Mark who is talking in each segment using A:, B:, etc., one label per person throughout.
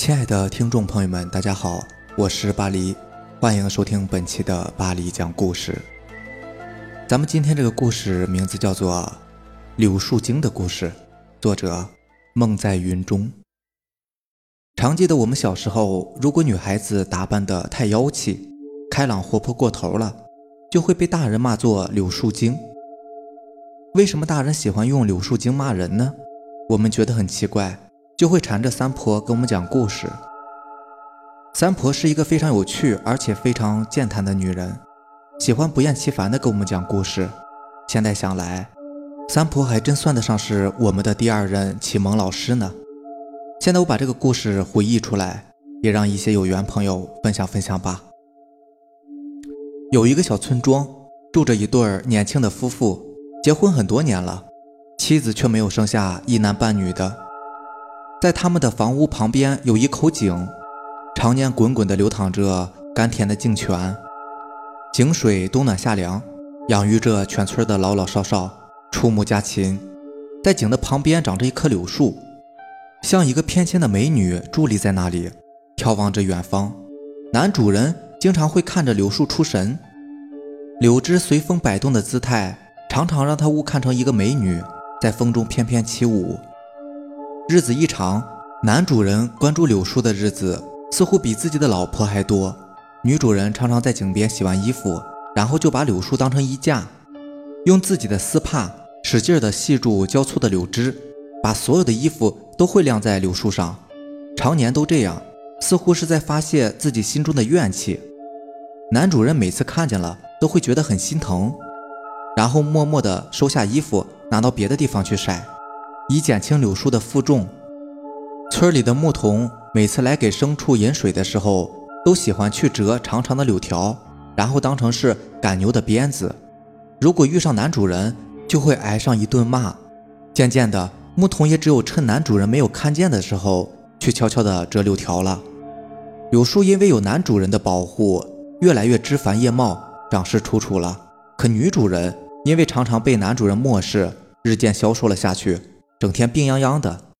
A: 亲爱的听众朋友们，大家好，我是巴黎，欢迎收听本期的巴黎讲故事。咱们今天这个故事名字叫做《柳树精的故事》，作者梦在云中。常记得我们小时候，如果女孩子打扮的太妖气、开朗活泼过头了，就会被大人骂作柳树精。为什么大人喜欢用柳树精骂人呢？我们觉得很奇怪。就会缠着三婆给我们讲故事。三婆是一个非常有趣而且非常健谈的女人，喜欢不厌其烦的给我们讲故事。现在想来，三婆还真算得上是我们的第二任启蒙老师呢。现在我把这个故事回忆出来，也让一些有缘朋友分享分享吧。有一个小村庄，住着一对年轻的夫妇，结婚很多年了，妻子却没有生下一男半女的。在他们的房屋旁边有一口井，常年滚滚地流淌着甘甜的井泉，井水冬暖夏凉，养育着全村的老老少少，触目家禽。在井的旁边长着一棵柳树，像一个翩跹的美女伫立在那里，眺望着远方。男主人经常会看着柳树出神，柳枝随风摆动的姿态，常常让他误看成一个美女在风中翩翩起舞。日子一长，男主人关注柳树的日子似乎比自己的老婆还多。女主人常常在井边洗完衣服，然后就把柳树当成衣架，用自己的丝帕使劲的系住交错的柳枝，把所有的衣服都会晾在柳树上。常年都这样，似乎是在发泄自己心中的怨气。男主人每次看见了，都会觉得很心疼，然后默默地收下衣服，拿到别的地方去晒。以减轻柳树的负重。村里的牧童每次来给牲畜饮水的时候，都喜欢去折长长的柳条，然后当成是赶牛的鞭子。如果遇上男主人，就会挨上一顿骂。渐渐的，牧童也只有趁男主人没有看见的时候，去悄悄地折柳条了。柳树因为有男主人的保护，越来越枝繁叶茂，长势楚楚了。可女主人因为常常被男主人漠视，日渐消瘦了下去。整天病殃殃的。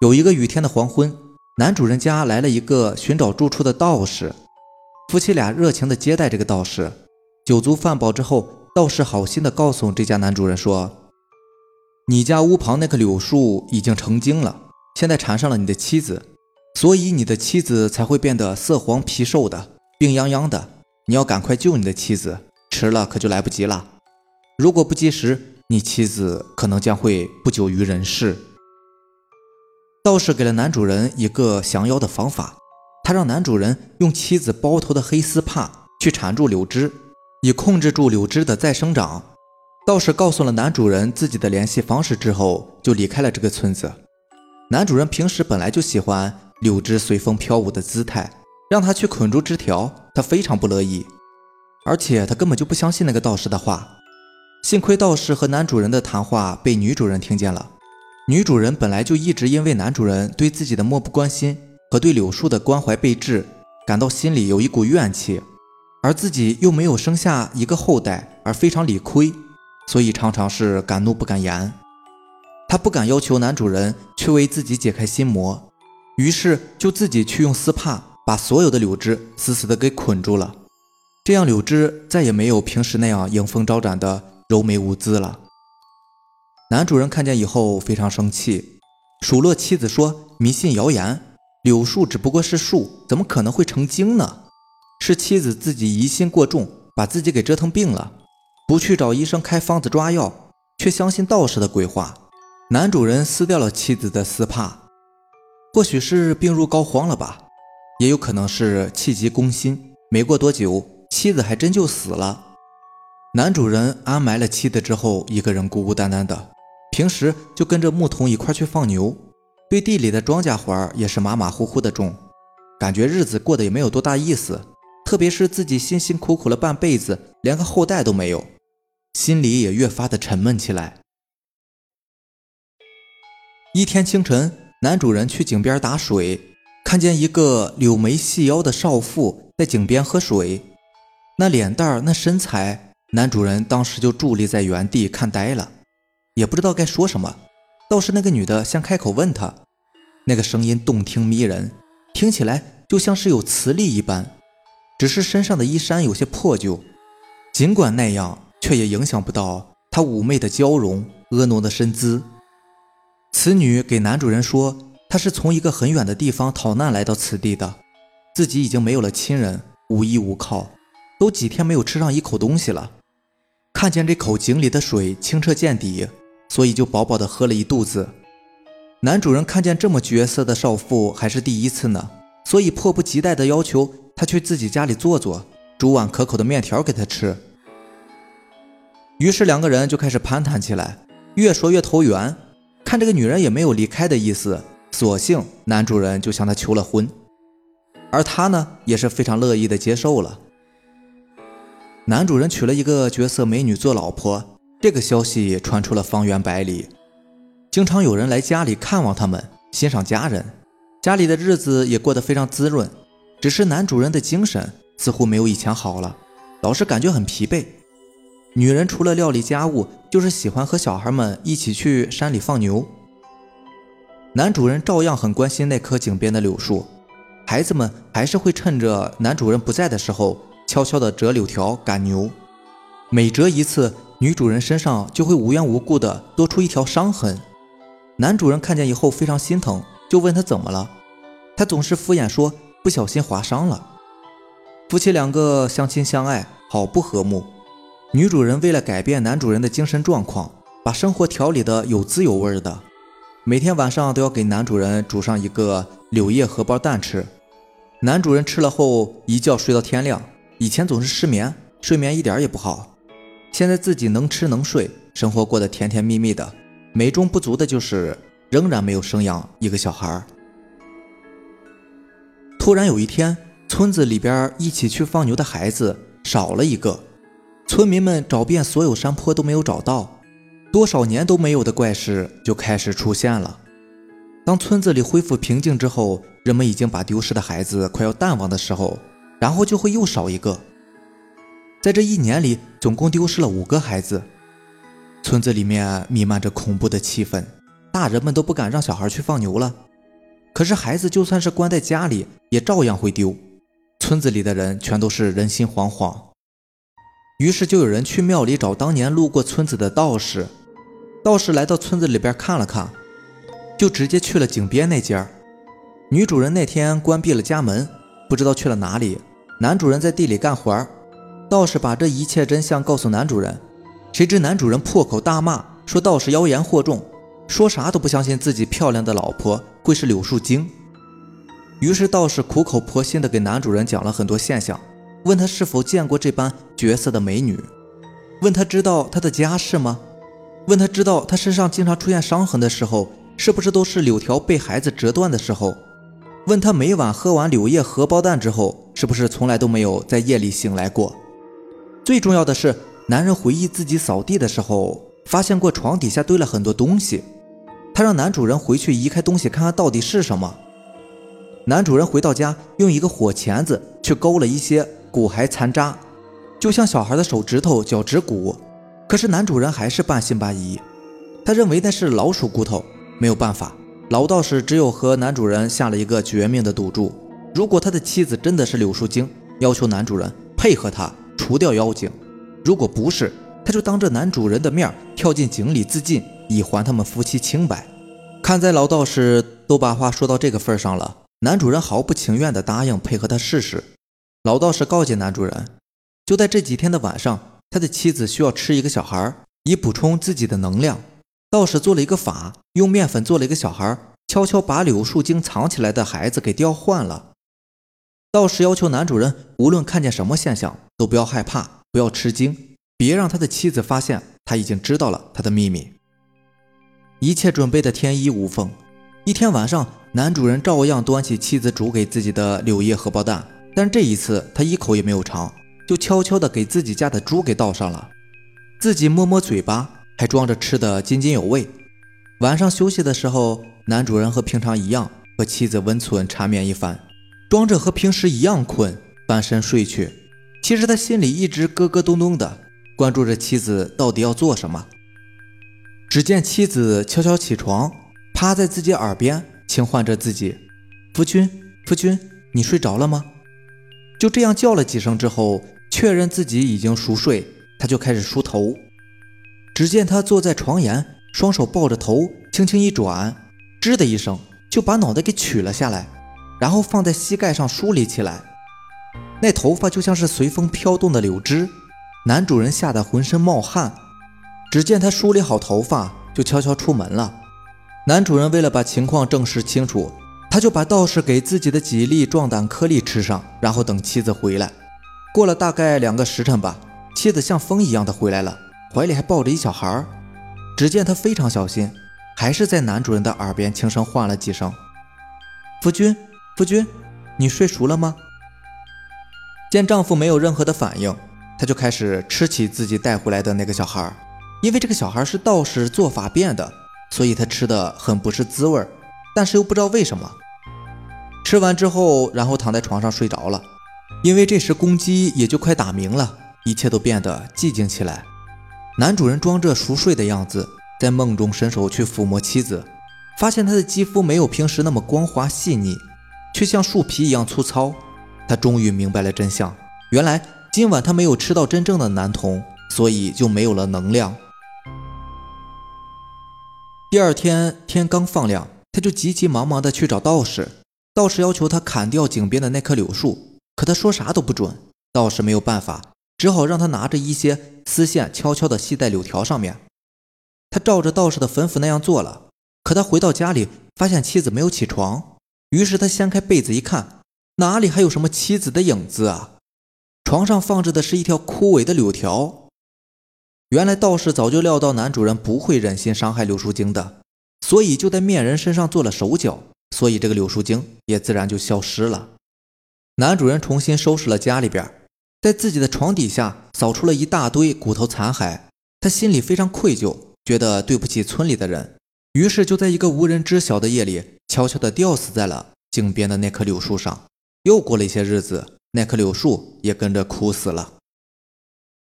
A: 有一个雨天的黄昏，男主人家来了一个寻找住处的道士，夫妻俩热情地接待这个道士。酒足饭饱之后，道士好心地告诉这家男主人说：“你家屋旁那棵柳树已经成精了，现在缠上了你的妻子，所以你的妻子才会变得色黄皮瘦的，病殃殃的。你要赶快救你的妻子，迟了可就来不及了。如果不及时，”你妻子可能将会不久于人世。道士给了男主人一个降妖的方法，他让男主人用妻子包头的黑丝帕去缠住柳枝，以控制住柳枝的再生长。道士告诉了男主人自己的联系方式之后，就离开了这个村子。男主人平时本来就喜欢柳枝随风飘舞的姿态，让他去捆住枝条，他非常不乐意，而且他根本就不相信那个道士的话。幸亏道士和男主人的谈话被女主人听见了。女主人本来就一直因为男主人对自己的漠不关心和对柳树的关怀备至，感到心里有一股怨气，而自己又没有生下一个后代，而非常理亏，所以常常是敢怒不敢言。她不敢要求男主人去为自己解开心魔，于是就自己去用丝帕把所有的柳枝死死的给捆住了，这样柳枝再也没有平时那样迎风招展的。柔眉无姿了。男主人看见以后非常生气，数落妻子说：“迷信谣言，柳树只不过是树，怎么可能会成精呢？是妻子自己疑心过重，把自己给折腾病了，不去找医生开方子抓药，却相信道士的鬼话。”男主人撕掉了妻子的丝帕，或许是病入膏肓了吧，也有可能是气急攻心。没过多久，妻子还真就死了。男主人安埋了妻子之后，一个人孤孤单单的，平时就跟着牧童一块去放牛，对地里的庄稼活也是马马虎虎的种，感觉日子过得也没有多大意思。特别是自己辛辛苦苦了半辈子，连个后代都没有，心里也越发的沉闷起来。一天清晨，男主人去井边打水，看见一个柳眉细腰的少妇在井边喝水，那脸蛋儿，那身材。男主人当时就伫立在原地看呆了，也不知道该说什么。倒是那个女的想开口问他：“那个声音动听迷人，听起来就像是有磁力一般。只是身上的衣衫有些破旧，尽管那样，却也影响不到她妩媚的娇容、婀娜的身姿。此女给男主人说，她是从一个很远的地方逃难来到此地的，自己已经没有了亲人，无依无靠，都几天没有吃上一口东西了。看见这口井里的水清澈见底，所以就饱饱的喝了一肚子。男主人看见这么绝色的少妇还是第一次呢，所以迫不及待的要求。他去自己家里坐坐，煮碗可口的面条给他吃。于是两个人就开始攀谈起来，越说越投缘。看这个女人也没有离开的意思，索性男主人就向她求了婚，而她呢也是非常乐意的接受了。男主人娶了一个绝色美女做老婆，这个消息传出了方圆百里，经常有人来家里看望他们，欣赏家人，家里的日子也过得非常滋润。只是男主人的精神似乎没有以前好了，老是感觉很疲惫。女人除了料理家务，就是喜欢和小孩们一起去山里放牛。男主人照样很关心那棵井边的柳树，孩子们还是会趁着男主人不在的时候，悄悄地折柳条赶牛。每折一次，女主人身上就会无缘无故地多出一条伤痕。男主人看见以后非常心疼，就问他怎么了，他总是敷衍说。不小心划伤了。夫妻两个相亲相爱，好不和睦。女主人为了改变男主人的精神状况，把生活调理的有滋有味的，每天晚上都要给男主人煮上一个柳叶荷包蛋吃。男主人吃了后一觉睡到天亮，以前总是失眠，睡眠一点也不好。现在自己能吃能睡，生活过得甜甜蜜蜜的。美中不足的就是仍然没有生养一个小孩。突然有一天，村子里边一起去放牛的孩子少了一个，村民们找遍所有山坡都没有找到，多少年都没有的怪事就开始出现了。当村子里恢复平静之后，人们已经把丢失的孩子快要淡忘的时候，然后就会又少一个。在这一年里，总共丢失了五个孩子，村子里面弥漫着恐怖的气氛，大人们都不敢让小孩去放牛了。可是孩子就算是关在家里，也照样会丢。村子里的人全都是人心惶惶，于是就有人去庙里找当年路过村子的道士。道士来到村子里边看了看，就直接去了井边那间。女主人那天关闭了家门，不知道去了哪里。男主人在地里干活，道士把这一切真相告诉男主人，谁知男主人破口大骂，说道士妖言惑众。说啥都不相信自己漂亮的老婆会是柳树精，于是道士苦口婆心地给男主人讲了很多现象，问他是否见过这般绝色的美女，问他知道她的家世吗？问他知道她身上经常出现伤痕的时候，是不是都是柳条被孩子折断的时候？问他每晚喝完柳叶荷包蛋之后，是不是从来都没有在夜里醒来过？最重要的是，男人回忆自己扫地的时候，发现过床底下堆了很多东西。他让男主人回去移开东西，看看到底是什么。男主人回到家，用一个火钳子去勾了一些骨骸残渣，就像小孩的手指头、脚趾骨。可是男主人还是半信半疑，他认为那是老鼠骨头。没有办法，老道士只有和男主人下了一个绝命的赌注：如果他的妻子真的是柳树精，要求男主人配合他除掉妖精；如果不是，他就当着男主人的面跳进井里自尽。以还他们夫妻清白。看在老道士都把话说到这个份上了，男主人毫不情愿地答应配合他试试。老道士告诫男主人，就在这几天的晚上，他的妻子需要吃一个小孩，以补充自己的能量。道士做了一个法，用面粉做了一个小孩，悄悄把柳树精藏起来的孩子给调换了。道士要求男主人，无论看见什么现象，都不要害怕，不要吃惊，别让他的妻子发现他已经知道了他的秘密。一切准备的天衣无缝。一天晚上，男主人照样端起妻子煮给自己的柳叶荷包蛋，但这一次他一口也没有尝，就悄悄地给自己家的猪给倒上了，自己摸摸嘴巴，还装着吃的津津有味。晚上休息的时候，男主人和平常一样和妻子温存缠绵一番，装着和平时一样困，翻身睡去。其实他心里一直咯咯咚咚的，关注着妻子到底要做什么。只见妻子悄悄起床，趴在自己耳边，轻唤着自己：“夫君，夫君，你睡着了吗？”就这样叫了几声之后，确认自己已经熟睡，他就开始梳头。只见他坐在床沿，双手抱着头，轻轻一转，吱的一声就把脑袋给取了下来，然后放在膝盖上梳理起来。那头发就像是随风飘动的柳枝。男主人吓得浑身冒汗。只见他梳理好头发，就悄悄出门了。男主人为了把情况证实清楚。他就把道士给自己的几粒壮胆颗粒吃上，然后等妻子回来。过了大概两个时辰吧，妻子像风一样的回来了，怀里还抱着一小孩儿。只见她非常小心，还是在男主人的耳边轻声唤了几声：“夫君，夫君，你睡熟了吗？”见丈夫没有任何的反应，她就开始吃起自己带回来的那个小孩儿。因为这个小孩是道士做法变的，所以她吃的很不是滋味儿，但是又不知道为什么。吃完之后，然后躺在床上睡着了。因为这时公鸡也就快打鸣了，一切都变得寂静起来。男主人装着熟睡的样子，在梦中伸手去抚摸妻子，发现她的肌肤没有平时那么光滑细腻，却像树皮一样粗糙。他终于明白了真相，原来今晚他没有吃到真正的男童，所以就没有了能量。第二天天刚放亮，他就急急忙忙地去找道士。道士要求他砍掉井边的那棵柳树，可他说啥都不准。道士没有办法，只好让他拿着一些丝线，悄悄地系在柳条上面。他照着道士的吩咐那样做了。可他回到家里，发现妻子没有起床，于是他掀开被子一看，哪里还有什么妻子的影子啊？床上放着的是一条枯萎的柳条。原来道士早就料到男主人不会忍心伤害柳树精的，所以就在面人身上做了手脚。所以这个柳树精也自然就消失了。男主人重新收拾了家里边，在自己的床底下扫出了一大堆骨头残骸，他心里非常愧疚，觉得对不起村里的人，于是就在一个无人知晓的夜里，悄悄地吊死在了井边的那棵柳树上。又过了一些日子，那棵柳树也跟着枯死了。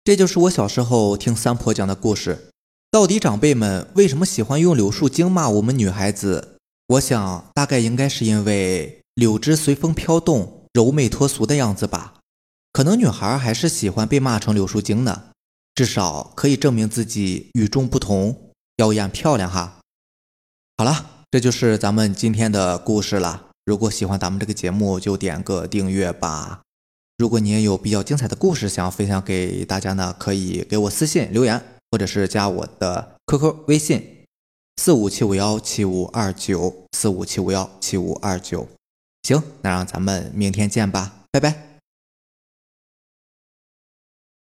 A: 这就是我小时候听三婆讲的故事。到底长辈们为什么喜欢用柳树精骂我们女孩子？我想，大概应该是因为柳枝随风飘动、柔媚脱俗的样子吧。可能女孩还是喜欢被骂成柳树精呢，至少可以证明自己与众不同、妖艳漂亮哈。好了，这就是咱们今天的故事了。如果喜欢咱们这个节目，就点个订阅吧。如果你也有比较精彩的故事想要分享给大家呢，可以给我私信留言，或者是加我的 QQ 微信。四五七五幺七五二九，四五七五幺七五二九，行，那让咱们明天见吧，拜拜。